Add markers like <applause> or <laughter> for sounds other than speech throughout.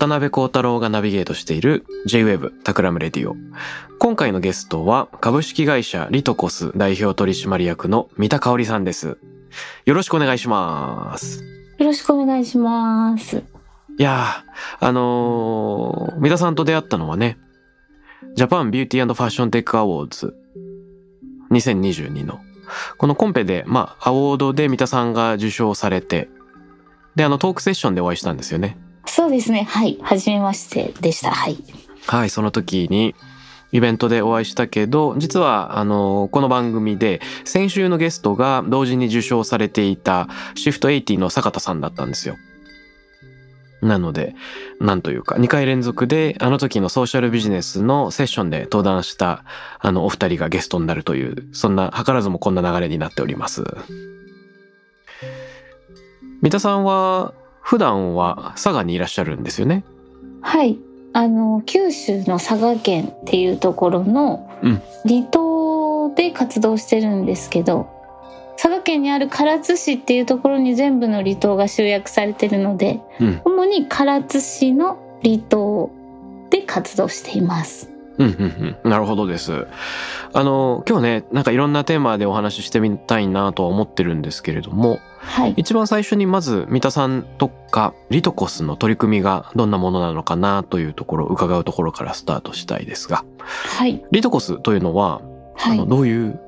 渡邉康太郎がナビゲートしている J-Wave Takram Radio。今回のゲストは株式会社リトコス代表取締役の三田香織さんです。よろしくお願いします。よろしくお願いします。いやー、あのー、三田さんと出会ったのはね、 Japan Beauty Fashion Tech Awards 2022の、このコンペで、まあ、アワードで三田さんが受賞されて、で、あの、トークセッションでお会いしたんですよね。そうですね。はい。はじめましてでした。はい。はい、その時に、イベントでお会いしたけど、実は、あの、この番組で、先週のゲストが同時に受賞されていた、シフト80の坂田さんだったんですよ。なので、なんというか、2回連続で、あの時のソーシャルビジネスのセッションで登壇した、あの、お二人がゲストになるという、そんな、図らずもこんな流れになっております。三田さんは、普段は佐賀にいらっしゃるんですよね？はい。あの、九州の佐賀県っていうところのうん離島で活動してるんですけど、佐賀県にある唐津市っていうところに全部の離島が集約されてるので、うん。主に唐津市の離島で活動しています。うんうんうん。なるほどです。あの、今日ね、なんかいろんなテーマでお話ししてみたいなとは思ってるんですけれども、はい。一番最初にまず三田さんとかリトコスの取り組みがどんなものなのかなというところを伺うところからスタートしたいですが、はい。リトコスというのは、はいあの。どういう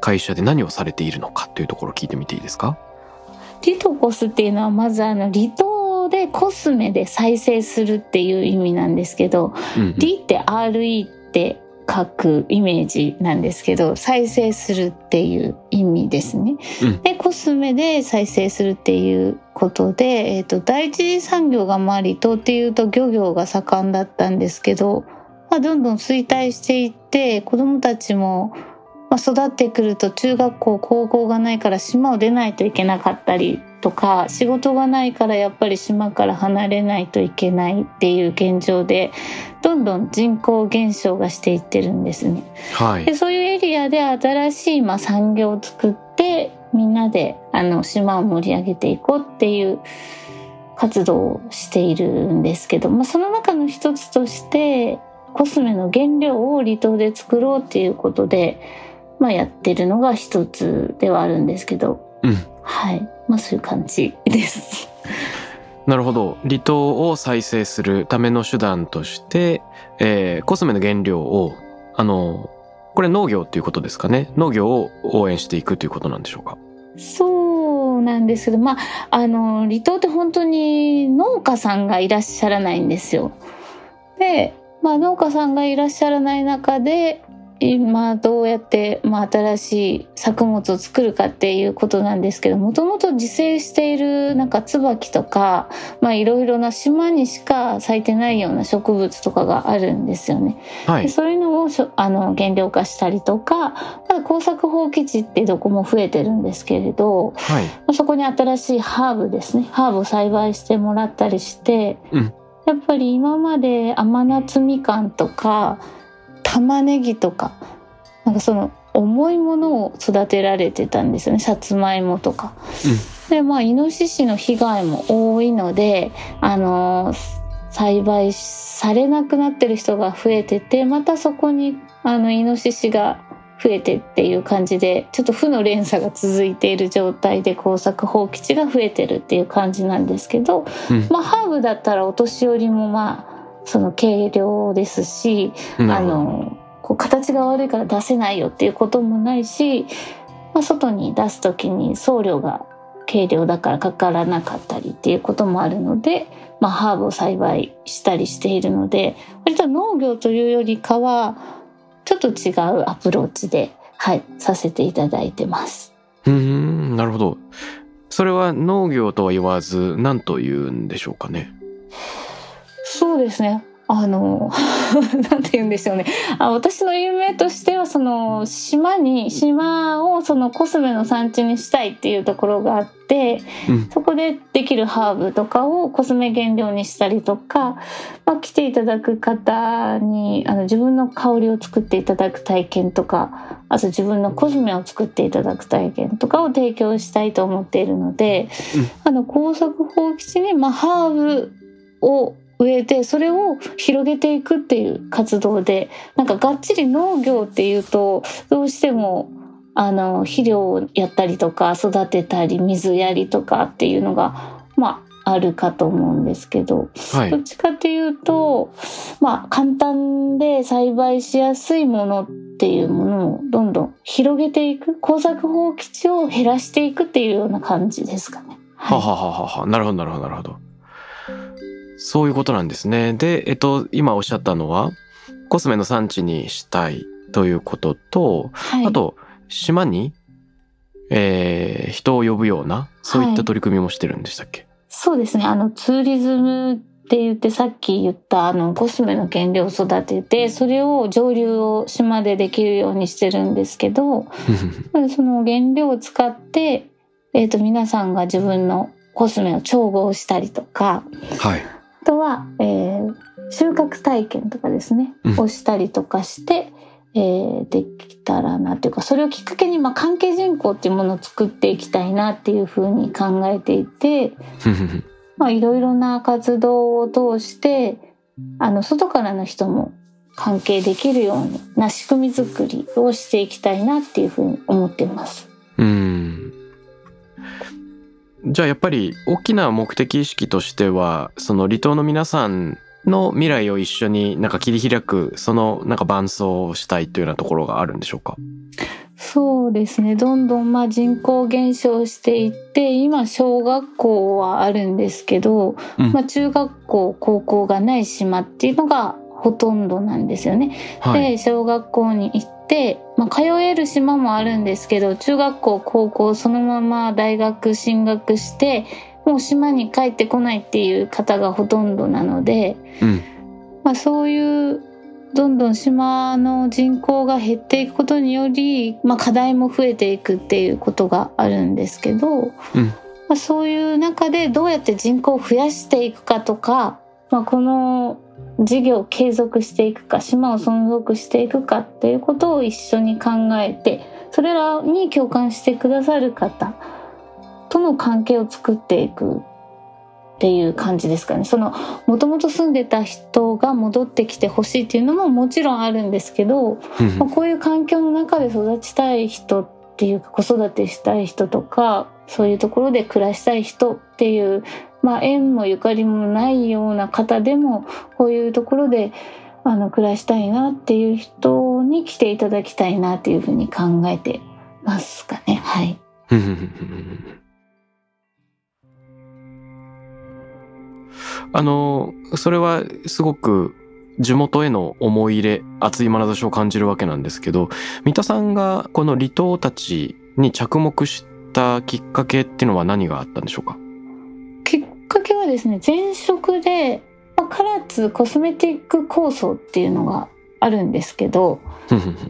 会社で何をされているのかというところを聞いてみていいですか？リトコスっていうのはまずあの離島でコスメで再生するっていう意味なんですけど、うんうんリって RE って書くイメージなんですけど再生するっていう意味ですね。うんでコスメで再生するっていうことで、えー、と第一次産業がまあ離島っていうと漁業が盛んだったんですけど、まあ、どんどん衰退していって子どもたちも、まあ、育ってくると中学校高校がないから島を出ないといけなかったりとか仕事がないからやっぱり島から離れないといけないっていう現状でどんどん人口減少がしていってるんですね。はい。でそういうエリアで新しいまあ産業を作ってみんなであの島を盛り上げていこうっていう活動をしているんですけど、まあ、その中の一つとしてコスメの原料を離島で作ろうっていうことで、まあ、やってるのが一つではあるんですけど、うんはいまあそういう感じです。なるほど。離島を再生するための手段として、えーコスメの原料を、あの、これ農業っていうことですかね。農業を応援していくということなんでしょうか？そうなんですけど、まあ、あの、離島って本当に農家さんがいらっしゃらないんですよ。で、まあ、農家さんがいらっしゃらない中で、今どうやって、まあ、新しい作物を作るかっていうことなんですけどもともと自生しているなんか椿とかまあいろいろな島にしか咲いてないような植物とかがあるんですよね。はい。でそういうのをあの原料化したりとか耕作放棄地ってどこも増えてるんですけれどはい。まあそこに新しいハーブですねハーブを栽培してもらったりして、うんやっぱり今まで甘夏みかんとか玉ねぎとかなんかその重いものを育てられてたんですよね。さつまいもとか。でまあイノシシの被害も多いのであの栽培されなくなってる人が増えててまたそこにあのイノシシが増えてっていう感じでちょっと負の連鎖が続いている状態で耕作放棄地が増えてるっていう感じなんですけど、うん。まあハーブだったらお年寄りもまあその軽量ですしあ。のこう形が悪いから出せないよっていうこともないし、まあ、外に出す時に送料が軽量だからかからなかったりっていうこともあるので、まあ、ハーブを栽培したりしているので割と農業というよりかはちょっと違うアプローチで、はい、させていただいてます。うんなるほどそれは農業とは言わず何と言うんでしょうかねそうですね。あの、<laughs> なんて言うんでしょうね。あ私の夢としては、その、島に、島をそのコスメの産地にしたいっていうところがあって、うんそこでできるハーブとかをコスメ原料にしたりとか、まあ、来ていただく方に、あの、自分の香りを作っていただく体験とか、あと自分のコスメを作っていただく体験とかを提供したいと思っているので、あの、工作放棄地に、まあ、ハーブを植えてそれを広げていくっていう活動でなんかがっちり農業っていうとどうしてもあの肥料をやったりとか育てたり水やりとかっていうのがまああるかと思うんですけどはい。どっちかっていうとまあ簡単で栽培しやすいものっていうものをどんどん広げていく耕作放棄地を減らしていくっていうような感じですかね。ははははは。なるほどなるほどなるほどそういうことなんですね。でえっと今おっしゃったのはコスメの産地にしたいということと、はい。あと島に、えー人を呼ぶようなそういった取り組みもしてるんでしたっけ、そうですね。あの、ツーリズムって言ってさっき言ったあのコスメの原料を育てて、それを上流を島でできるようにしてるんですけど、<laughs> その原料を使って、えっ、と、皆さんが自分のコスメを調合したりとか、はい。あとは、えー収穫体験とかですね、うんをしたりとかして、えーできたらなっていうかそれをきっかけに、まあ、関係人口っていうものを作っていきたいなっていうふうに考えていて、<laughs> まあ、いろいろな活動を通してあの外からの人も関係できるような仕組み作りをしていきたいなっていうふうに思ってます。うんじゃあやっぱり大きな目的意識としてはその離島の皆さんの未来を一緒になんか切り開くそのなんか伴走をしたいというようなところがあるんでしょうか？そうですね。どんどんまあ人口減少していって今小学校はあるんですけど、うん。まあ、中学校高校がない島っていうのがほとんどなんですよね。はい。で小学校に行って、まあ、通える島もあるんですけど中学校高校そのまま大学進学してもう島に帰ってこないっていう方がほとんどなので、うん。まあ、そういうどんどん島の人口が減っていくことにより、まあ、課題も増えていくっていうことがあるんですけど、うん。まあ、そういう中でどうやって人口を増やしていくかとか、まあ、この事業を継続していくか島を存続していくかっていうことを一緒に考えてそれらに共感してくださる方との関係を作っていくっていう感じですかね。そのもともと住んでた人が戻ってきてほしいっていうのももちろんあるんですけど、まあ、こういう環境の中で育ちたい人っていうか子育てしたい人とかそういうところで暮らしたい人っていう、まあ、縁もゆかりもないような方でもこういうところであの暮らしたいなっていう人に来ていただきたいなっていうふうに考えてますかね。はい。<laughs> あのそれはすごく地元への思い入れ熱い眼差しを感じるわけなんですけど三田さんがこの離島たちに着目したきっかけっていうのは何があったんでしょうか？かけはですね前職でまあ唐津コスメティック構想っていうのがあるんですけど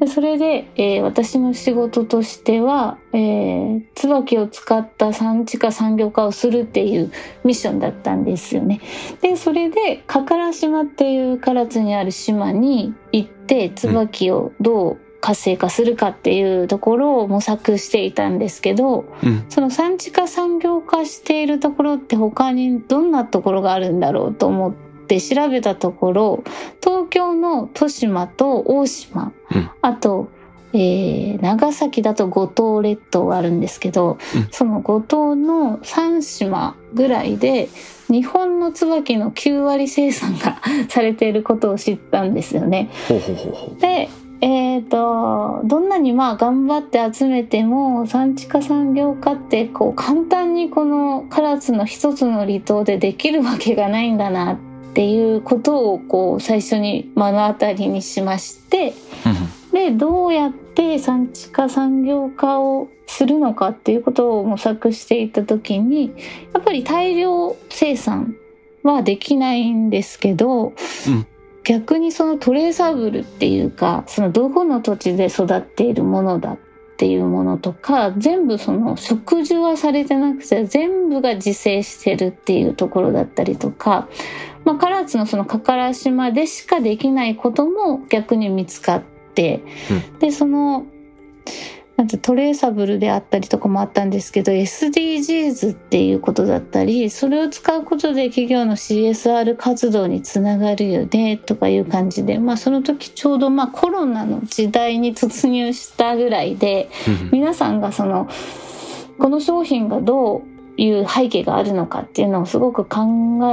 でそれで、えー私の仕事としては、えー椿を使った産地化産業化をするっていうミッションだったんですよね。でそれで加唐島っていう唐津にある島に行って椿をどう活性化するかっていうところを模索していたんですけど、うん。その産地化産業化しているところって他にどんなところがあるんだろうと思って調べたところ東京の豊島と大島、うん。あと、えー長崎だと五島列島があるんですけど、うん。その五島の3島ぐらいで日本の椿の9割生産が <laughs> されていることを知ったんですよね。ほうほうほう。でえー、とどんなにまあ頑張って集めても産地化産業化ってこう簡単にこの唐津の一つの離島でできるわけがないんだなっていうことをこう最初に目の当たりにしましてでどうやって産地化産業化をするのかっていうことを模索していった時にやっぱり大量生産はできないんですけど、うん逆にそのトレーサブルっていうかそのどこの土地で育っているものだっていうものとか全部その植樹はされてなくて全部が自生してるっていうところだったりとか、まあ、唐津のその加唐島でしかできないことも逆に見つかって、でそのなんてトレーサブルであったりとかもあったんですけど SDGs っていうことだったりそれを使うことで企業の CSR 活動につながるよねとかいう感じで、まあ、その時ちょうどまあコロナの時代に突入したぐらいで皆さんがそのこの商品がどういう背景があるのかっていうのをすごく考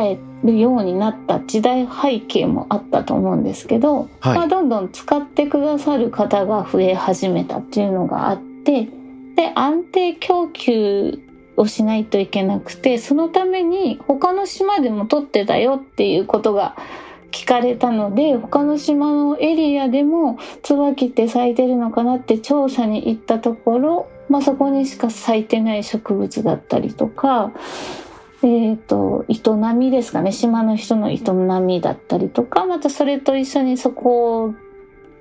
えるようになった時代背景もあったと思うんですけど、はい。まあ、どんどん使ってくださる方が増え始めたっていうのがあってで安定供給をしないといけなくてそのために他の島でも取ってたよっていうことが聞かれたので他の島のエリアでも椿って咲いてるのかなって調査に行ったところ、まあ、そこにしか咲いてない植物だったりとか、えっと営みですかね。島の人の営みだったりとかまたそれと一緒にそこ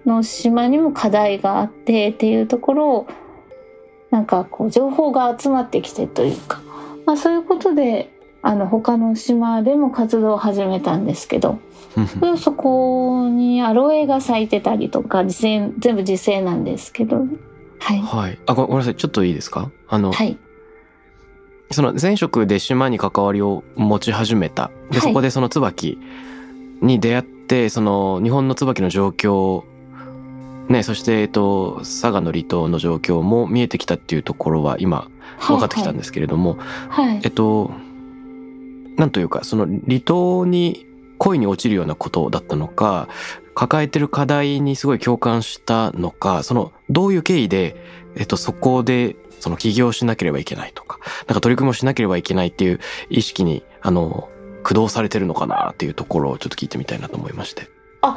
の島にも課題があってっていうところをなんかこう情報が集まってきてというか、まあ、そういうことであの他の島でも活動を始めたんですけどそこにアロエが咲いてたりとか全部自生なんですけどはいはい。あ、ごごめんなさい。ちょっといいですか？あの、はいその前職で島に関わりを持ち始めた。で、はいそこでその椿に出会って、その日本の椿の状況、ね、そして、えっと、佐賀の離島の状況も見えてきたっていうところは今分かってきたんですけれども、はい、はいえっと、なんというか、その離島に恋に落ちるようなことだったのか、抱えてる課題にすごい共感したのか、その、どういう経緯で、えっと、そこで、その起業しなければいけないとか、なんか取り組みをしなければいけないっていう意識に、あの、駆動されてるのかなっていうところをちょっと聞いてみたいなと思いまして。あ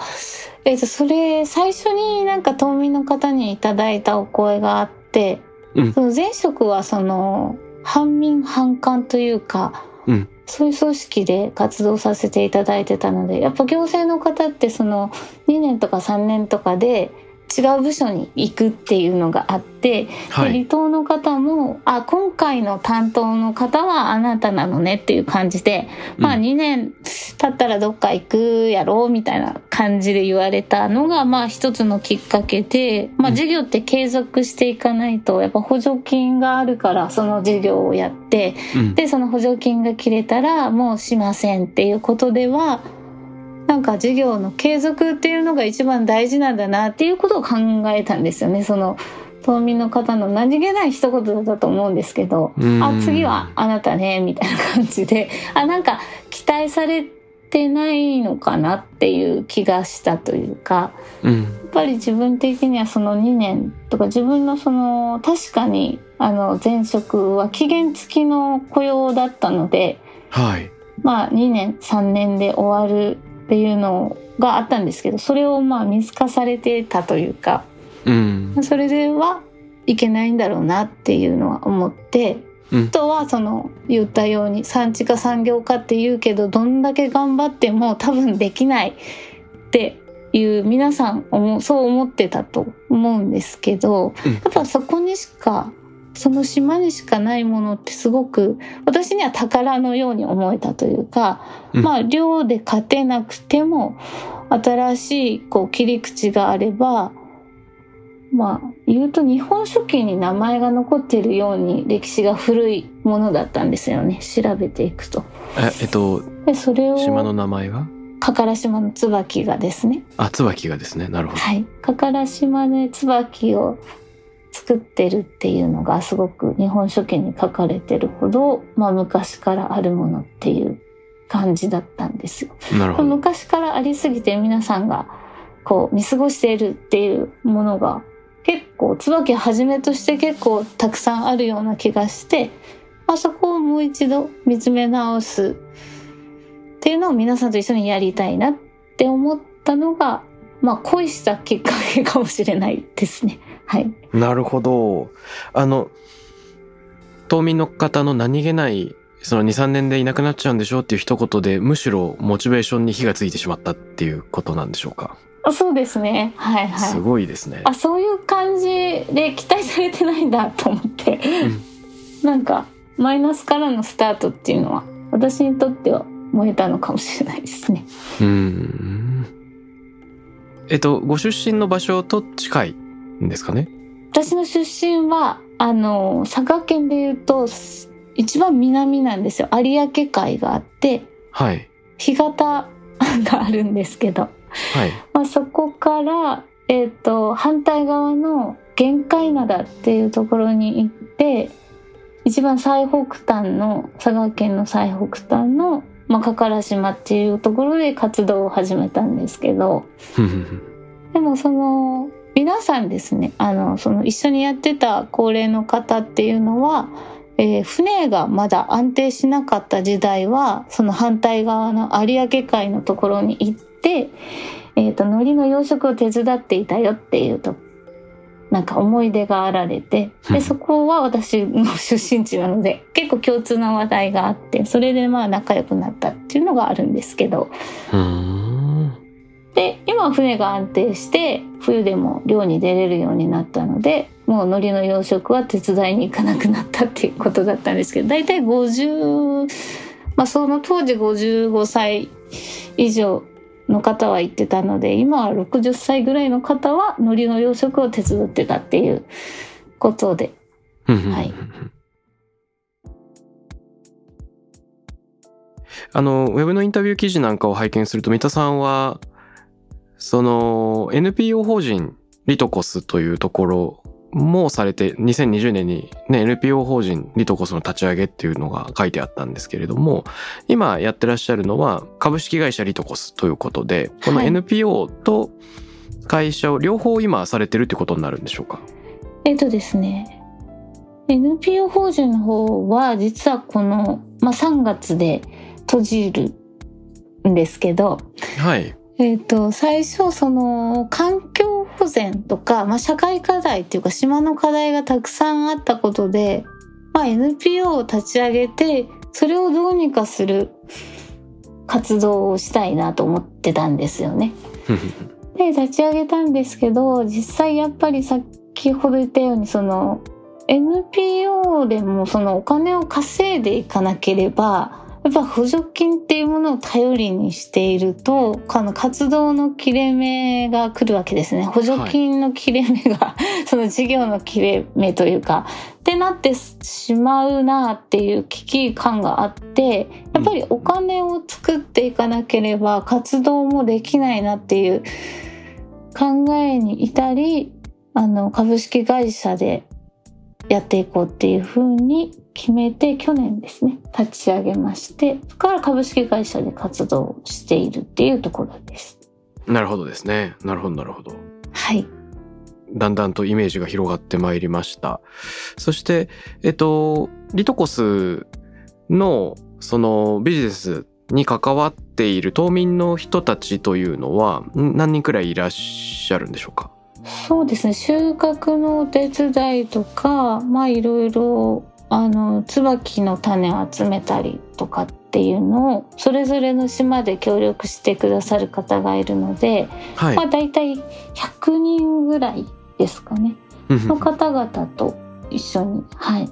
えっとそれ最初になんか島民の方にいただいたお声があって、うんその前職はその反民反韓というか、うんそういう組織で活動させていただいてたのでやっぱ行政の方ってその2年とか3年とかで違う部署に行くっていうのがあって、はい。島の方も「あ今回の担当の方はあなたなのね」っていう感じで、まあうん2年経ったらどっか行くやろうみたいな感じで言われたのがまあ一つのきっかけで、まあ、業って継続していかないとやっぱ補助金があるからその事業をやってうん。でその補助金が切れたらもうしませんっていうことではなんか事業の継続っていうのが一番大事なんだなっていうことを考えたんですよねその島民の方の何気ない一言だったと思うんですけどうんあ次はあなたねみたいな感じで <laughs> あなんか期待されてないのかなっていう気がしたというかうん。やっぱり自分的にはその2年とか自分のその確かにあの前職は期限付きの雇用だったのではい。まあ2年3年で終わるっていうのがあったんですけどそれをまあ見透かされてたというかうん。それではいけないんだろうなっていうのは思って、うんあとはその言ったように産地化産業化って言うけどどんだけ頑張っても多分できないっていう皆さんそう思ってたと思うんですけど、うんやっぱそこにしかその島にしかないものってすごく私には宝のように思えたというか、うんまあ量で勝てなくても新しいこう切り口があればまあ言うと日本書紀に名前が残っているように歴史が古いものだったんですよね調べていくと。え、えっと、でそれを島の名前が加唐島の椿がですねあ、椿がですね。なるほど。はい加唐島で椿を作ってるっていうのがすごく日本書紀に書かれてるほど、まあ、昔からあるものっていう感じだったんですよ。昔からありすぎて皆さんがこう見過ごしているっていうものが結構椿はじめとして結構たくさんあるような気がしてあそこをもう一度見つめ直すっていうのを皆さんと一緒にやりたいなって思ったのがまあ恋したきっかけかもしれないですね。はい。なるほど。あの、島民の方の何気ない、その2、3年でいなくなっちゃうんでしょうっていう一言で、むしろモチベーションに火がついてしまったっていうことなんでしょうか？あそうですね。はいはい。すごいですね。あそういう感じで期待されてないんだと思って、なんかマイナスからのスタートっていうのは私にとっては燃えたのかもしれないですね。うん。えっと、ご出身の場所と近い？んですかね。私の出身はあの佐賀県でいうとす一番南なんですよ。有明海があってはい。干潟 <laughs> があるんですけど、はい。まあ、そこから、えっと反対側の玄界灘っていうところに行って一番最北端の佐賀県の最北端の、まあ、加唐島っていうところで活動を始めたんですけど。でもその皆さんですねあのその一緒にやってた高齢の方っていうのは、えー船がまだ安定しなかった時代はその反対側の有明海のところに行って、えー、と海苔の養殖を手伝っていたよっていうとなんか思い出があられてうんでそこは私の出身地なので結構共通な話題があってそれでまあ仲良くなったっていうのがあるんですけど。うーん。で今は船が安定して冬でも漁に出れるようになったのでもう海苔の養殖は手伝いに行かなくなったっていうことだったんですけど大体50まあその当時55歳以上の方は行ってたので今は60歳ぐらいの方は海苔の養殖を手伝ってたっていうことで。はい。あの、ウェブのインタビュー記事なんかを拝見すると、三田さんは、その、NPO 法人リトコスというところもされて、2020年にね、NPO 法人リトコスの立ち上げっていうのが書いてあったんですけれども、今やってらっしゃるのは株式会社リトコスということで、このはい。NPO と会社を両方今されてるってことになるんでしょうか？えっとですね。NPO 法人の方は実はこの、まあ、3月で閉じるんですけど、はい。えっと最初その環境保全とか、まあ、社会課題っていうか島の課題がたくさんあったことで、まあ、NPO を立ち上げてそれをどうにかする活動をしたいなと思ってたんですよね。<laughs> で立ち上げたんですけど実際やっぱり先ほど言ったようにその NPO でもそのお金を稼いでいかなければやっぱ補助金っていうものを頼りにしているとあの活動の切れ目が来るわけですね。補助金の切れ目が、<laughs> その事業の切れ目というかってなってしまうなっていう危機感があってやっぱりお金を作っていかなければ活動もできないなっていう考えに至りあの株式会社でやっていこうっていうふうに決めて去年ですね立ち上げましてそこから株式会社で活動をしているっていうところです。なるほどですね。なるほど、なるほど。はい、だんだんとイメージが広がってまいりました。そして、えっと、リトコスのそのビジネスに関わっている島民の人たちというのはん何人くらいいらっしゃるんでしょうか？そうですね。収穫のお手伝いとかまあいろいろあの椿の種を集めたりとかっていうのをそれぞれの島で協力してくださる方がいるので、はい。まあ、大体100人ぐらいですかね。の方々と一緒に、はい、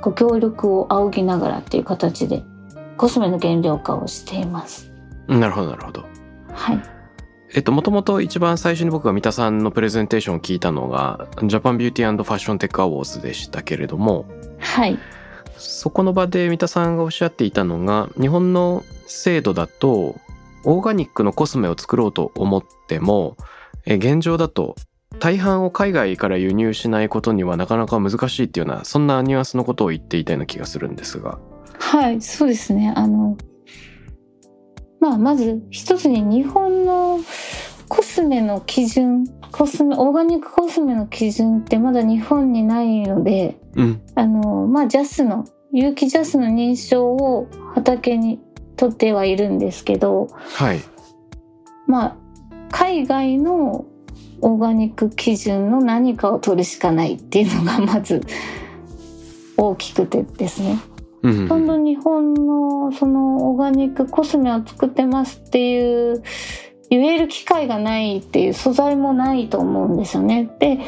ご協力を仰ぎながらっていう形でコスメの原料化をしています。なるほど、なるほど。はい、えっと、もともと一番最初に僕が三田さんのプレゼンテーションを聞いたのが、 Japan Beauty Fashion Tech Awards でしたけれども、はい、そこの場で三田さんがおっしゃっていたのが、日本の制度だと、オーガニックのコスメを作ろうと思っても、え現状だと大半を海外から輸入しないことにはなかなか難しいっていうような、そんなニュアンスのことを言っていたような気がするんですが。はい、そうですね。あの、まあ、まず一つに日本のコスメの基準コスメオーガニックコスメの基準ってまだ日本にないのでうん。あのまあジャスの有機ジャスの認証を畑に取ってはいるんですけどはい。まあ海外のオーガニック基準の何かを取るしかないっていうのがまず大きくてですねうん。ほとんど日本のそのオーガニックコスメを作ってますっていう言える機会がないっていう素材もないと思うんですよね。で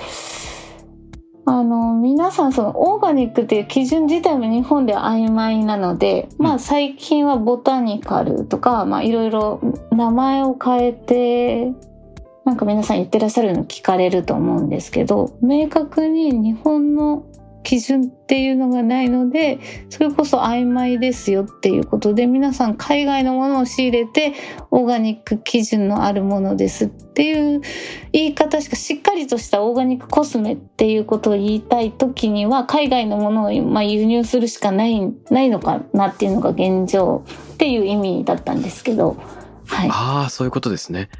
あの皆さんそのオーガニックっていう基準自体も日本では曖昧なので、まあ最近はボタニカルとかまあいろいろ名前を変えてなんか皆さん言ってらっしゃるの聞かれると思うんですけど明確に日本の基準っていうのがないのでそれこそ曖昧ですよっていうことで皆さん海外のものを仕入れてオーガニック基準のあるものですっていう言い方しかしっかりとしたオーガニックコスメっていうことを言いたい時には海外のものをま輸入するしかないないのかなっていうのが現状っていう意味だったんですけどはいああ、そういうことですね。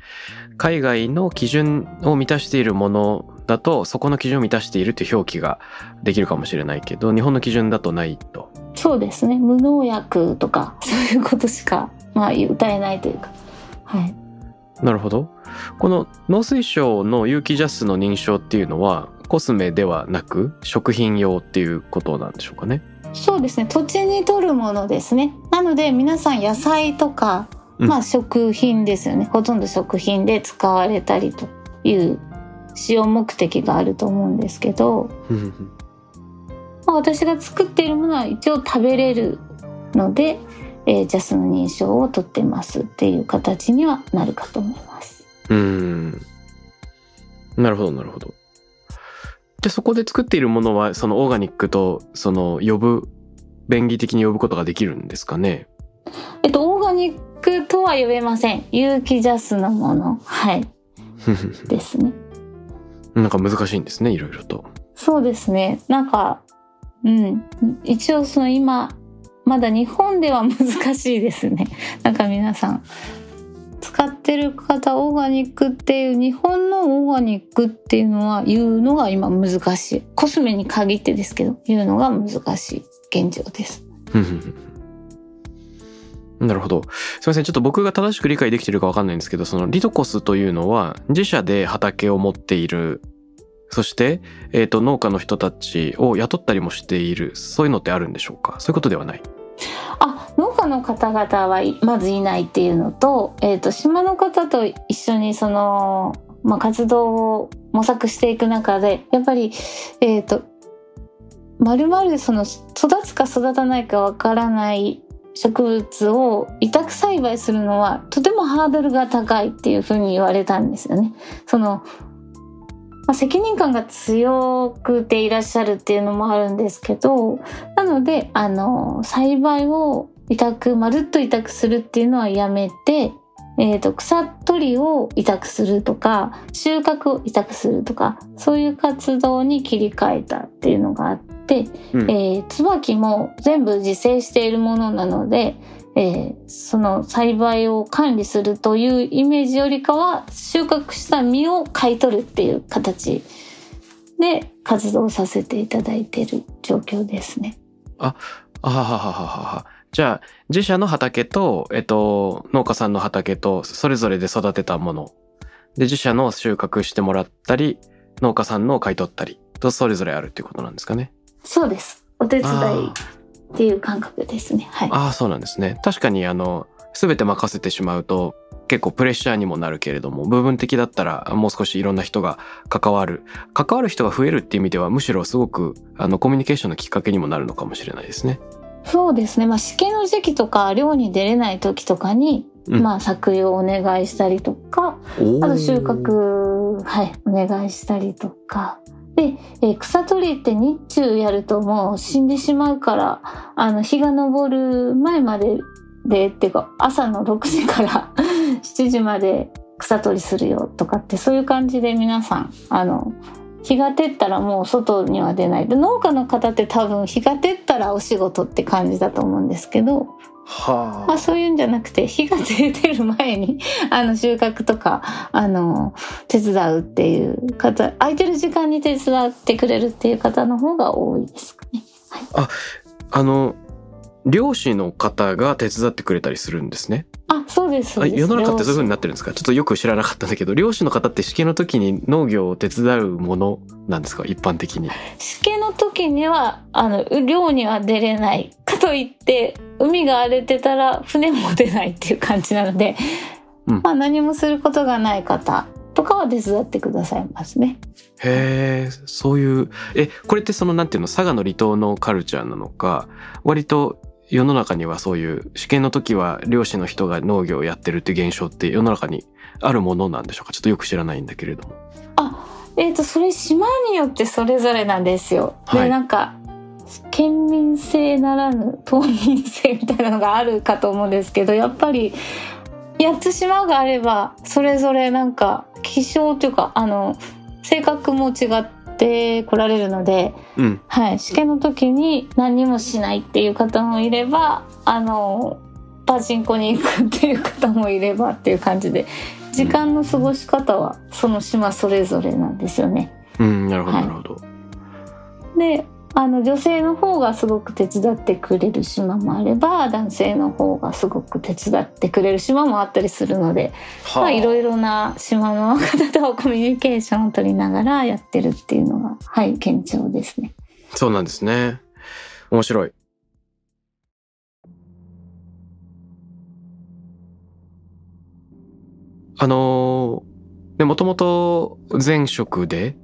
海外の基準を満たしているものだと、そこの基準を満たしているという表記ができるかもしれないけど、日本の基準だとないと。そうですね。無農薬とか <laughs> そういうことしかまあ歌えないというか。はい。なるほど。この農水省の有機ジャスの認証っていうのは、コスメではなく食品用っていうことなんでしょうかね。そうですね。土地に取るものですね。なので皆さん野菜とか、うん。まあ食品ですよね。ほとんど食品で使われたりという使用目的があると思うんですけど、まあ、私が作っているものは一応食べれるので、えージャスの認証を取ってますっていう形にはなるかと思います。うーん。なるほど、なるほど。で、そこで作っているものは、そのオーガニックと、その呼ぶ、便宜的に呼ぶことができるんですかね？えっと、オーガニックとは呼べません。有機ジャスのもの。はい。<laughs> ですね。なんか難しいんですね、いろいろと。そうですね。なんか、うん。一応その今、まだ日本では難しいですね。<laughs> なんか皆さん、使ってる方、オーガニックっていう、日本のオーガニックっていうのは言うのが今難しい。コスメに限ってですけど、言うのが難しい現状です。なるほど。すみません。ちょっと僕が正しく理解できてるかわかんないんですけど、そのリトコスというのは自社で畑を持っている、そして、えっ、と、農家の人たちを雇ったりもしている、そういうのってあるんでしょうか？そういうことではない。あ農家の方々はまずいないっていうのと,、えー、と島の方と一緒にその、まあ、活動を模索していく中でやっぱりえっ、とまるまるその育つか育たないかわからない植物を委託栽培するのはとてもハードルが高いっていうふうに言われたんですよね。そのまあ、責任感が強くていらっしゃるっていうのもあるんですけどなのであの栽培を委託まるっと委託するっていうのはやめて、えー、と草取りを委託するとか収穫を委託するとかそういう活動に切り替えたっていうのがあって、うんえー椿も全部自生しているものなので、えーその栽培を管理するというイメージよりかは収穫した実を買い取るっていう形で活動させていただいている状況ですね。あはははははは。じゃあ、自社の畑と、えっと、農家さんの畑と、それぞれで育てたもの。で、自社の収穫してもらったり、農家さんの買い取ったり、と、それぞれあるっていうことなんですかね。そうです。お手伝あいっていう感覚ですね。はい。ああ、そうなんですね。確かに、あの、すべて任せてしまうと、結構プレッシャーにもなるけれども、部分的だったら、もう少しいろんな人が関わる。関わる人が増えるっていう意味では、むしろすごく、あの、コミュニケーションのきっかけにもなるのかもしれないですね。そうですね。まあ、試験の時期とか、漁に出れない時とかに、うんまあ、作用をお願いしたりとか、あと収穫、はい、お願いしたりとか。で、えー草取りって日中やるともう死んでしまうから、あの、日が昇る前までで、っていうか、朝の6時から <laughs> 7時まで草取りするよとかって、そういう感じで皆さん、あの、日が照ったらもう外には出ない。で農家の方って多分日が照ったらお仕事って感じだと思うんですけど、はまあ、そういうんじゃなくて日が出てる前に <laughs> あの収穫とかあの手伝うっていう方空いてる時間に手伝ってくれるっていう方の方が多いですかね。あの漁師の方が手伝ってくれたりするんですね。あそうですそうですあ世の中ってそういう風に漁なってるんですか？ちょっとよく知らなかったんだけど漁師の方って試験の時に農業を手伝うものなんですか？一般的に。師しけの時にはあの漁には出れないかといって海が荒れてたら船も出ないっていう感じなので、うんまあ、何もすることがない方とかは手伝ってくださいますね。へえそういうえこれってそのなんていうの？佐賀の離島のカルチャーなのか割と世の中にはそういう試験の時は漁師の人が農業をやってるっていう現象って世の中にあるものなんでしょうか？ちょっとよく知らないんだけれども。あえっ、とそれ島によってそれぞれなんですよ。はいでなんか県民性ならぬ島民性みたいなのがあるかと思うんですけどやっぱり8つ島があればそれぞれなんか気象というかあの性格も違って来られるので、うん。はい、試験の時に何にもしないっていう方もいればあのパチンコに行くっていう方もいればっていう感じで時間の過ごし方はその島それぞれなんですよね。うん。なるほどはないるほど。であの女性の方がすごく手伝ってくれる島もあれば男性の方がすごく手伝ってくれる島もあったりするので、はまあ、いろいろな島の方とコミュニケーションを取りながらやってるっていうのがはい堅調ですね。そうなんですね。面白い。あのー、で、もともと前職で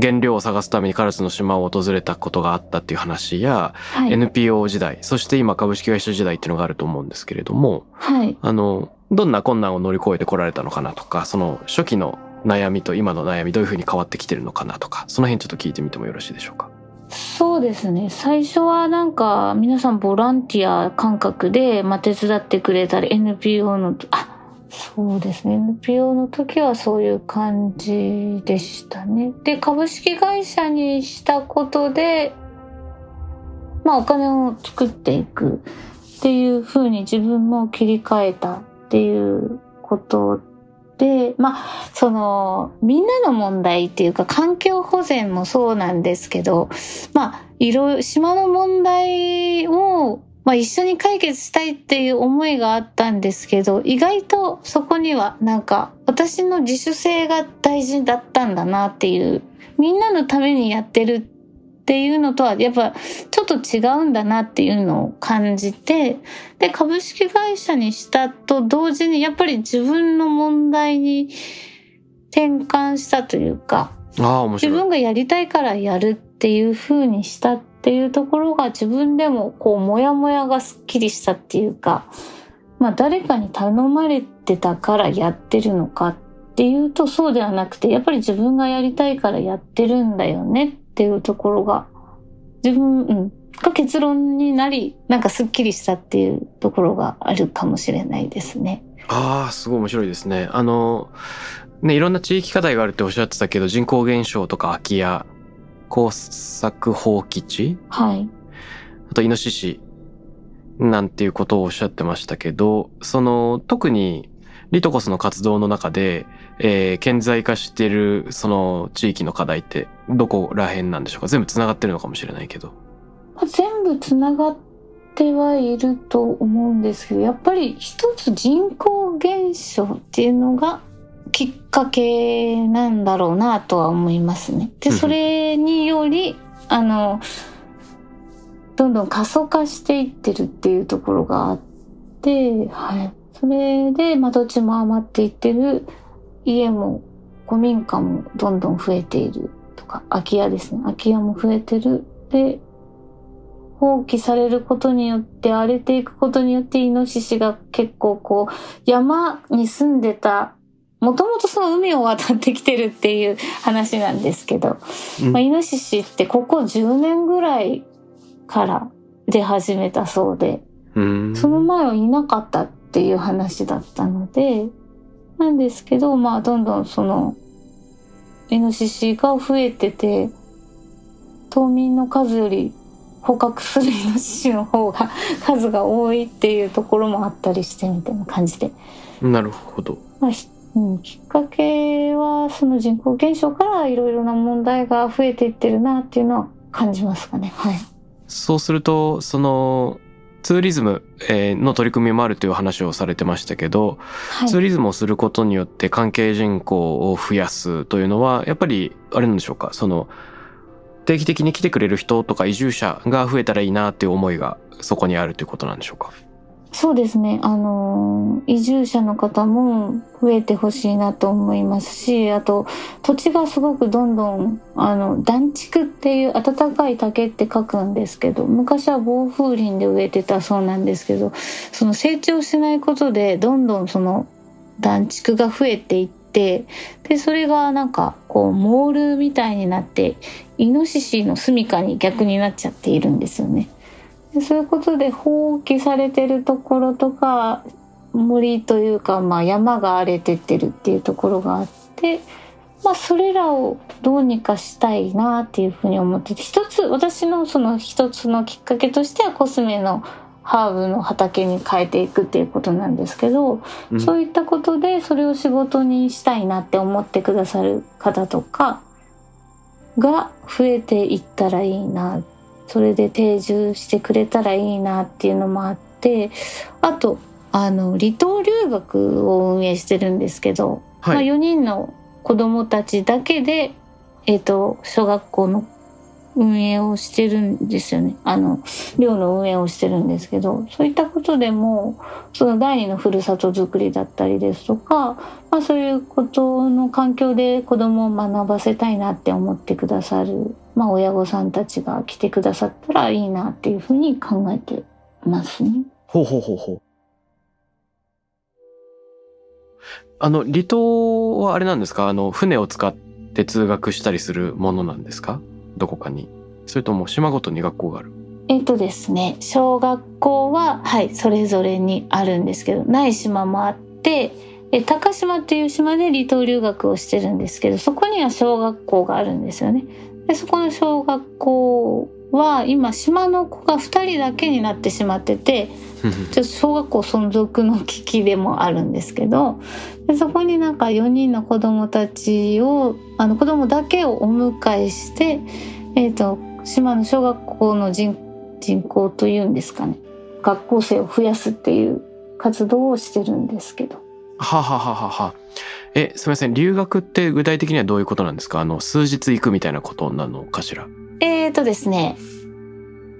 原料を探すために唐津の島を訪れたことがあったっていう話や、はい、NPO 時代、そして今株式会社時代っていうのがあると思うんですけれども、はい、あの、どんな困難を乗り越えてこられたのかなとか、その初期の悩みと今の悩みどういうふうに変わってきてるのかなとか、その辺ちょっと聞いてみてもよろしいでしょうか？そうですね。最初はなんか皆さんボランティア感覚で、まあ、手伝ってくれたり NPO のあそうですね NPO の時はそういう感じでしたね。で株式会社にしたことでまあお金を作っていくっていう風に自分も切り替えたっていうことでまあそのみんなの問題っていうか環境保全もそうなんですけどまあいろいろ島の問題を、まあ、一緒に解決したいっていう思いがあったんですけど意外とそこにはなんか私の自主性が大事だったんだなっていうみんなのためにやってるっていうのとはやっぱちょっと違うんだなっていうのを感じてで株式会社にしたと同時にやっぱり自分の問題に転換したというかああ、面白い。自分がやりたいからやるっていう風にしたっていうところが自分でもこうモヤモヤがすっきりしたっていうかまあ誰かに頼まれてたからやってるのかっていうとそうではなくてやっぱり自分がやりたいからやってるんだよねっていうところが自分、うん、が結論になりなんかすっきりしたっていうところがあるかもしれないですね。ああ、すごい面白いですね。あの、ね、いろんな地域課題があるっておっしゃってたけど、人口減少とか空き家、工作放棄地、はい。あとイノシシ、なんていうことをおっしゃってましたけど、その、特に、リトコスの活動の中で、えー、顕在化してる、その地域の課題って、どこら辺なんでしょうか？全部繋がってるのかもしれないけど。まあ全部つながってはいると思うんですけどやっぱり一つ人口減少っていうのがきっかけなんだろうなとは思いますね。でそれによりあのどんどん過疎化していってるっていうところがあって、はい、それで、まあ、土地も余っていってる家も古民家もどんどん増えているとか空き家ですね。空き家も増えてる。で放棄されることによって荒れていくことによってイノシシが結構こう山に住んでたもともとその海を渡ってきてるっていう話なんですけど、うんまあ、イノシシってここ10年ぐらいから出始めたそうでう。その前はいなかったっていう話だったのでなんですけどまあどんどんそのイノシシが増えてて島民の数より捕獲するイノシシの方が数が多いっていうところもあったりしてみたいな感じで。なるほど。まあうん、きっかけはその人口減少からいろいろな問題が増えていってるなっていうのは感じますかね。はい。そうするとそのツーリズムの取り組みもあるという話をされてましたけど、はい、ツーリズムをすることによって関係人口を増やすというのはやっぱりあれなんでしょうか？その定期的に来てくれる人とか移住者が増えたらいいなっていう思いがそこにあるということなんでしょうか？そうですね。あの、移住者の方も増えてほしいなと思いますし、あと、土地がすごくどんどん、あの、暖築っていう暖かい竹って書くんですけど、昔は暴風林で植えてたそうなんですけど、その成長しないことで、どんどんその暖築が増えていって、で、それがなんか、こう、モールみたいになって、イノシシの住処に逆になっちゃっているんですよね。でそういうことで放棄されてるところとか森というか、まあ、山が荒れてってるっていうところがあって、まあ、それらをどうにかしたいなっていうふうに思ってて一つ私のその一つのきっかけとしてはコスメのハーブの畑に変えていくっていうことなんですけど、うん、そういったことでそれを仕事にしたいなって思ってくださる方とかが増えていったらいいなそれで定住してくれたらいいなっていうのもあってあとあの離島留学を運営してるんですけど、はい、まあ、4人の子どもたちだけで、えーと、小学校の運営をしてるんですよね。あの寮の運営をしてるんですけどそういったことでもその第二のふるさとづくりだったりですとか、まあ、そういうことの環境で子どもを学ばせたいなって思ってくださるまあ、親御さんたちが来てくださったらいいなっていうふうに考えてますね。ほうほうほうほう。あの、離島はあれなんですか？あの、船を使って通学したりするものなんですか？どこかに。それとも島ごとに学校がある？えっとですね、小学校は、はい、それぞれにあるんですけど、ない島もあって、え高島っていう島で離島留学をしてるんですけど、そこには小学校があるんですよね。でそこの小学校は今島の子が2人だけになってしまっててちょっと小学校存続の危機でもあるんですけどでそこになんか4人の子供たちをあの子供だけをお迎えして、えーと、島の小学校の人人口というんですかね学校生を増やすっていう活動をしてるんですけど。ははははは。え、すみません。留学って具体的にはどういうことなんですか？あの、数日行くみたいなことなのかしら？えーとですね。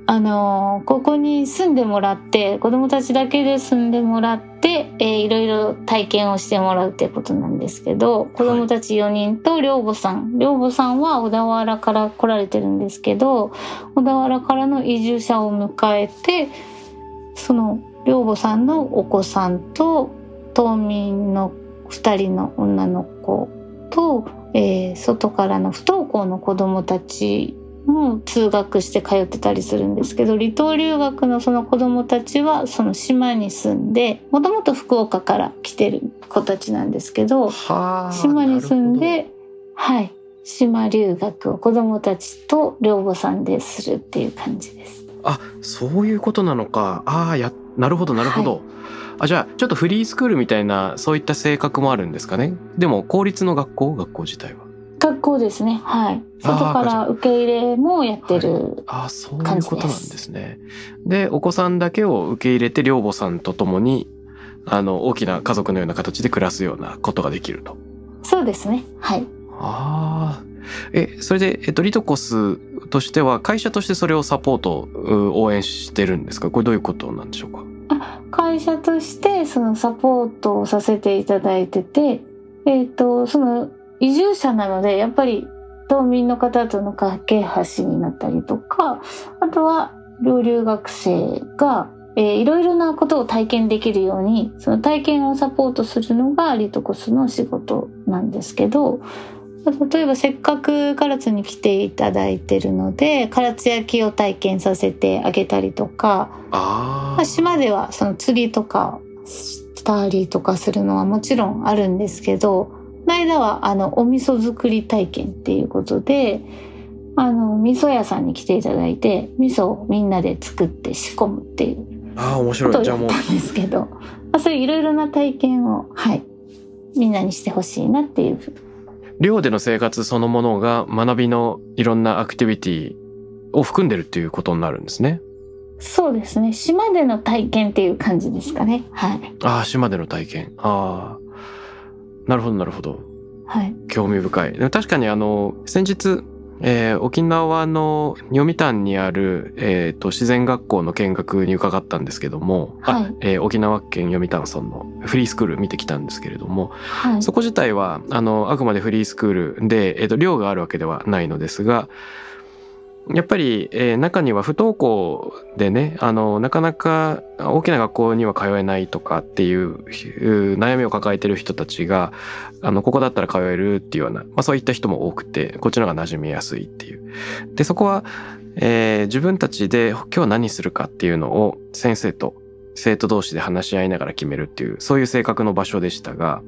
あのここに住んでもらって、子供たちだけで住んでもらって、えー、いろいろ体験をしてもらうってことなんですけど、子供たち4人と寮母さん。寮母さんは小田原から来られてるんですけど、小田原からの移住者を迎えて、その寮母さんのお子さんと島民の2人の女の子と、えー、外からの不登校の子どもたちも通学して通ってたりするんですけど離島留学のその子どもたちはその島に住んでもともと福岡から来てる子たちなんですけど島に住んではい島留学を子どもたちと寮母さんでするっていう感じです。あそういうことなのかああやなるほどなるほど。はいあじゃあちょっとフリースクールみたいなそういった性格もあるんですかね？でも公立の学校？学校自体は。学校ですね。はい。外から受け入れもやってる、はい、あそういうことなんですね。でお子さんだけを受け入れて寮母さんと共にあの大きな家族のような形で暮らすようなことができると。そうですね。はい。ああえそれで、えっと、リトコスとしては会社としてそれをサポート応援してるんですか？これどういうことなんでしょうか？会社としてそのサポートをさせていただいてて、えっ、ー、と、その移住者なので、やっぱり島民の方との架け橋になったりとか、あとは寮留学生が、えー、いろいろなことを体験できるように、その体験をサポートするのがリトコスの仕事なんですけど、例えばせっかく唐津に来ていただいてるので唐津焼きを体験させてあげたりとかあ、島ではその釣りとかしたりとかするのはもちろんあるんですけどこの間はあのお味噌作り体験っていうことであの味噌屋さんに来ていただいて味噌をみんなで作って仕込むっていうああ面白い。じゃあもうやったんですけど、まあ、そう。いういろいろな体験をはいみんなにしてほしいなっていう寮での生活そのものが学びのいろんなアクティビティを含んでるっていうことになるんですね。そうですね。島での体験っていう感じですかね。はい。ああ島での体験。ああなるほどなるほど。はい。興味深い。でも確かにあの先日、えー沖縄の読谷にある、えーと自然学校の見学に伺ったんですけども、あはい。えー沖縄県読谷村のフリースクール見てきたんですけれどもはい。そこ自体はあのあくまでフリースクールで、えーと寮があるわけではないのですがやっぱり、えー中には不登校でねあのなかなか大きな学校には通えないとかっていう悩みを抱えてる人たちがあのここだったら通えるっていうような、まあ、そういった人も多くてこっちの方が馴染みやすいっていう。でそこは、えー自分たちで今日何するかっていうのを先生と生徒同士で話し合いながら決めるっていうそういう性格の場所でしたが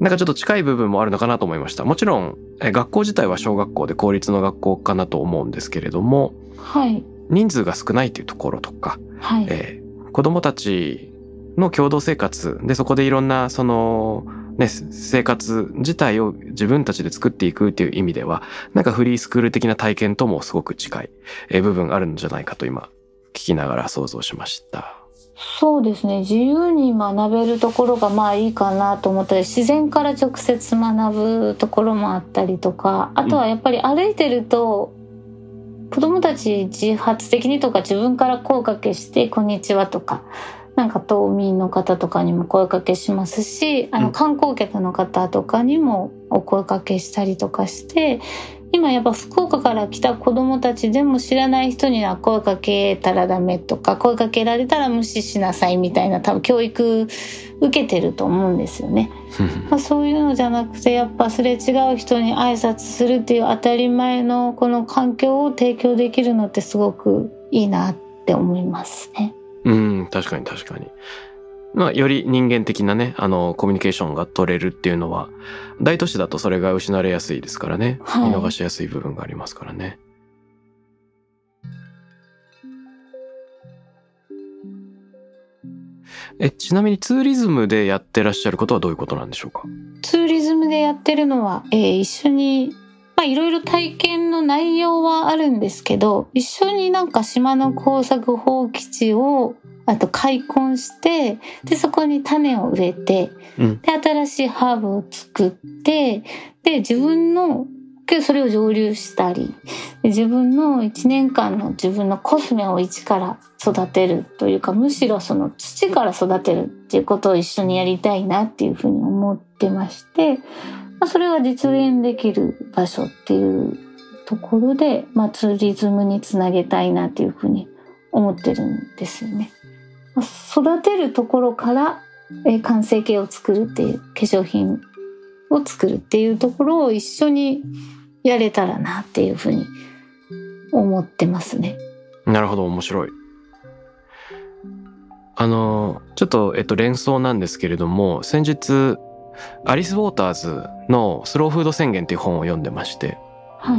なんかちょっと近い部分もあるのかなと思いました。もちろん、えー学校自体は小学校で公立の学校かなと思うんですけれども、はい人数が少ないというところとか、はいえー子供たちの共同生活でそこでいろんなその、ね、生活自体を自分たちで作っていくっていう意味では、なんかフリースクール的な体験ともすごく近いえー部分あるんじゃないかと今聞きながら想像しました。そうですね。自由に学べるところがまあいいかなと思ったり自然から直接学ぶところもあったりとかあとはやっぱり歩いてると、子供たち自発的にとか自分から声かけして「こんにちは」とかなんか島民の方とかにも声かけしますしあうんの観光客の方とかにもお声かけしたりとかして今やっぱ福岡から来た子供たちでも知らない人には声かけたらダメとか声かけられたら無視しなさいみたいな多分教育受けてると思うんですよね。まあ、そういうのじゃなくてやっぱすれ違う人に挨拶するっていう当たり前のこの環境を提供できるのってすごくいいなって思いますね。うん、確かに確かに。まあ、より人間的なね、あの、コミュニケーションが取れるっていうのは、大都市だとそれが失われやすいですからね。はい見逃しやすい部分がありますからね。え、ちなみにツーリズムでやってらっしゃることはどういうことなんでしょうか？ツーリズムでやってるのは、えー一緒にまあいろいろ体験の内容はあるんですけど一緒になんか島の工作放棄地をあと開墾してでそこに種を植えてうん。で新しいハーブを作ってで自分のそれを蒸留したりで自分の1年間の自分のコスメを一から育てるというかむしろその土から育てるっていうことを一緒にやりたいなっていうふうに思ってまして、まあ、それが実現できる場所っていうところで、まあ、ツーリズムにつなげたいなっていうふうに思ってるんですよね。まあ育てるところからえー完成形を作るっていう化粧品を作るっていうところを一緒にやれたらなっていうふうに思ってますね。なるほど、面白い。あの、ちょっと、えっと、連想なんですけれども、先日、アリス・ウォーターズのスローフード宣言っていう本を読んでまして、は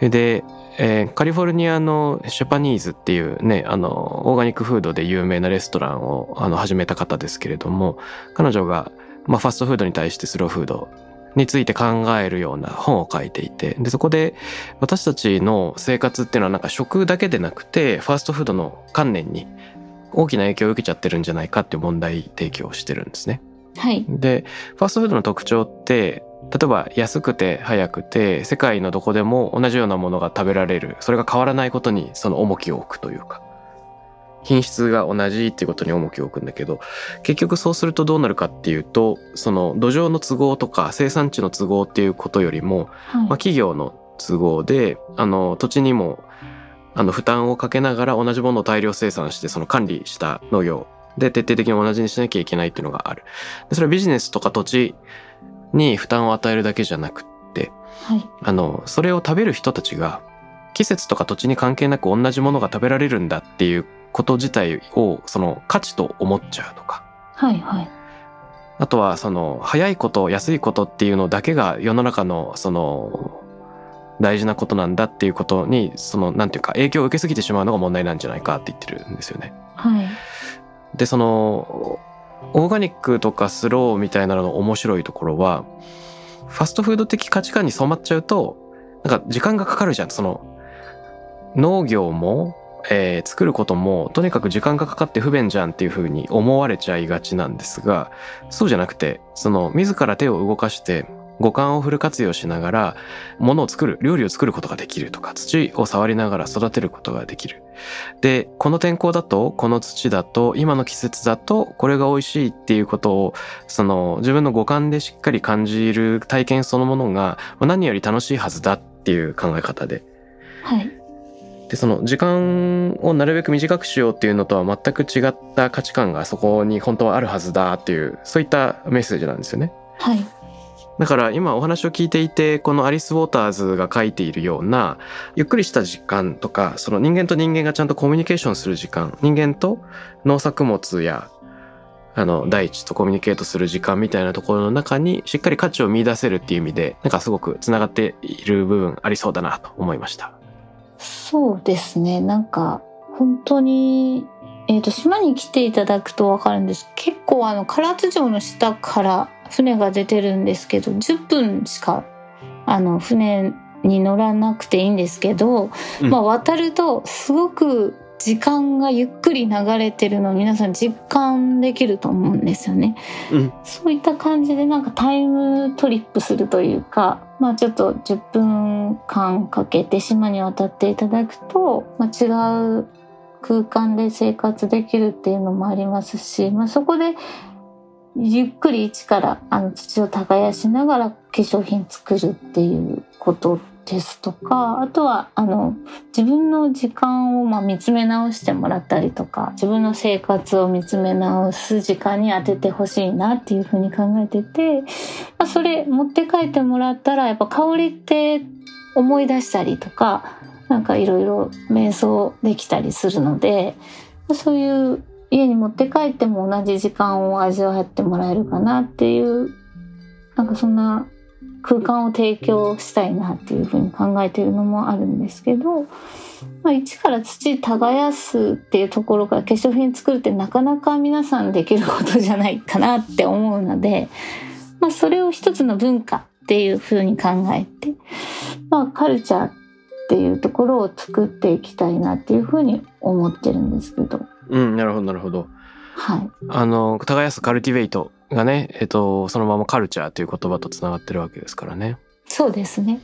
い。で、えーカリフォルニアのシェパニーズっていうね、あの、オーガニックフードで有名なレストランをあの始めた方ですけれども、彼女が、まあ、ファストフードに対してスローフードについて考えるような本を書いていて、で、そこで私たちの生活っていうのはなんか食だけでなくて、ファストフードの観念に大きな影響を受けちゃってるんじゃないかっていう問題提起をしてるんですね。はい。でファーストフードの特徴って例えば安くて早くて世界のどこでも同じようなものが食べられるそれが変わらないことにその重きを置くというか品質が同じっていうことに重きを置くんだけど結局そうするとどうなるかっていうとその土壌の都合とか生産地の都合っていうことよりも、はい。まあ、企業の都合であの土地にもあの負担をかけながら同じものを大量生産してその管理した農業で徹底的に同じにしなきゃいけないっていうのがある。でそれはビジネスとか土地に負担を与えるだけじゃなくってはい。あのそれを食べる人たちが季節とか土地に関係なく同じものが食べられるんだっていうこと自体をその価値と思っちゃうとかはい。はい。あとはその早いこと安いことっていうのだけが世の中のその大事なことなんだっていうことにそのなんていうか影響を受けすぎてしまうのが問題なんじゃないかって言ってるんですよね。はいでそのオーガニックとかスローみたいなのの面白いところはファストフード的価値観に染まっちゃうとなんか時間がかかるじゃん。その農業も、えー作ることもとにかく時間がかかって不便じゃんっていうふうに思われちゃいがちなんですがそうじゃなくてその自ら手を動かして五感をフル活用しながら物を作る料理を作ることができるとか土を触りながら育てることができる。でこの天候だとこの土だと今の季節だとこれが美味しいっていうことをその自分の五感でしっかり感じる体験そのものがまあ何より楽しいはずだっていう考え方で。はい。でその時間をなるべく短くしようっていうのとは全く違った価値観がそこに本当はあるはずだっていうそういったメッセージなんですよね。はいだから今お話を聞いていてこのアリス・ウォーターズが書いているようなゆっくりした時間とかその人間と人間がちゃんとコミュニケーションする時間人間と農作物やあの大地とコミュニケートする時間みたいなところの中にしっかり価値を見出せるっていう意味でなんかすごくつながっている部分ありそうだなと思いました。そうですねなんか本当にえー、と島に来ていただくと分かるんです。結構あの唐津城の下から船が出てるんですけど10分しかあの船に乗らなくていいんですけど、うん。まあ、渡るとすごく時間がゆっくり流れてるのを皆さん実感できると思うんですよね。うん。そういった感じでなんかタイムトリップするというか、まあちょっと10分間かけて島に渡っていただくと、まあ、違う空間で生活できるっていうのもありますし、まあそこでゆっくり一からあの土を耕しながら化粧品作るっていうことですとか、あとはあの自分の時間をま見つめ直してもらったりとか、自分の生活を見つめ直す時間に当ててほしいなっていうふうに考えてて、まあ、それ持って帰ってもらったらやっぱ香りって思い出したりとか、なんかいろいろ瞑想できたりするので、そういう家に持って帰っても同じ時間を味わってもらえるかなっていう、なんかそんな空間を提供したいなっていうふうに考えてるのもあるんですけど、まあ、一から土耕すっていうところから化粧品作るってなかなか皆さんできることじゃないかなって思うので、まあ、それを一つの文化っていうふうに考えて、まあ、カルチャーっていうところを作っていきたいなっていうふうに思ってるんですけど、うん、なるほどなるほど。はい。あの耕すカルティベイトがね、えっと、そのままカルチャーという言葉とつながってるわけですからね。そうですね。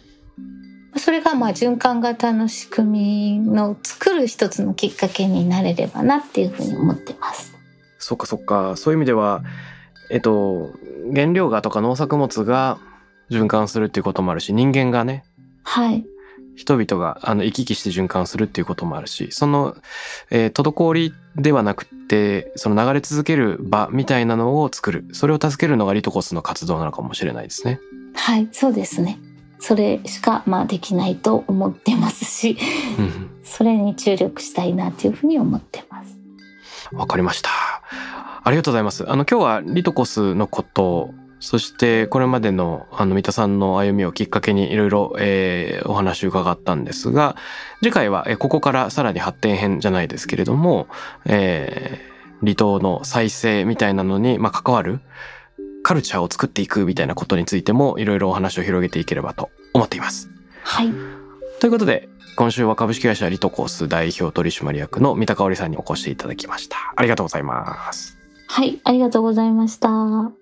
それがまあ循環型の仕組みの作る一つのきっかけになれればなっていうふうに思ってます。そっかそっかそういう意味ではえっと原料がとか農作物が循環するっていうこともあるし人間がねはい。人々があの行き来して循環するっていうこともあるしその、えー滞りではなくてその流れ続ける場みたいなのを作るそれを助けるのがリトコスの活動なのかもしれないですね。はい、そうですね。それしかまあできないと思ってますし、うんそれに注力したいなっていうふうに思ってます。わかりました。ありがとうございます。あの今日はリトコスのこと、そしてこれまでのあの三田さんの歩みをきっかけにいろいろえーお話を伺ったんですが、次回はえーここからさらに発展編じゃないですけれども、えー離島の再生みたいなのにまあ関わるカルチャーを作っていくみたいなことについてもいろいろお話を広げていければと思っています。はい。ということで、今週は株式会社リトコース代表取締役の三田香織さんにお越しいただきました。ありがとうございます。はい、ありがとうございました。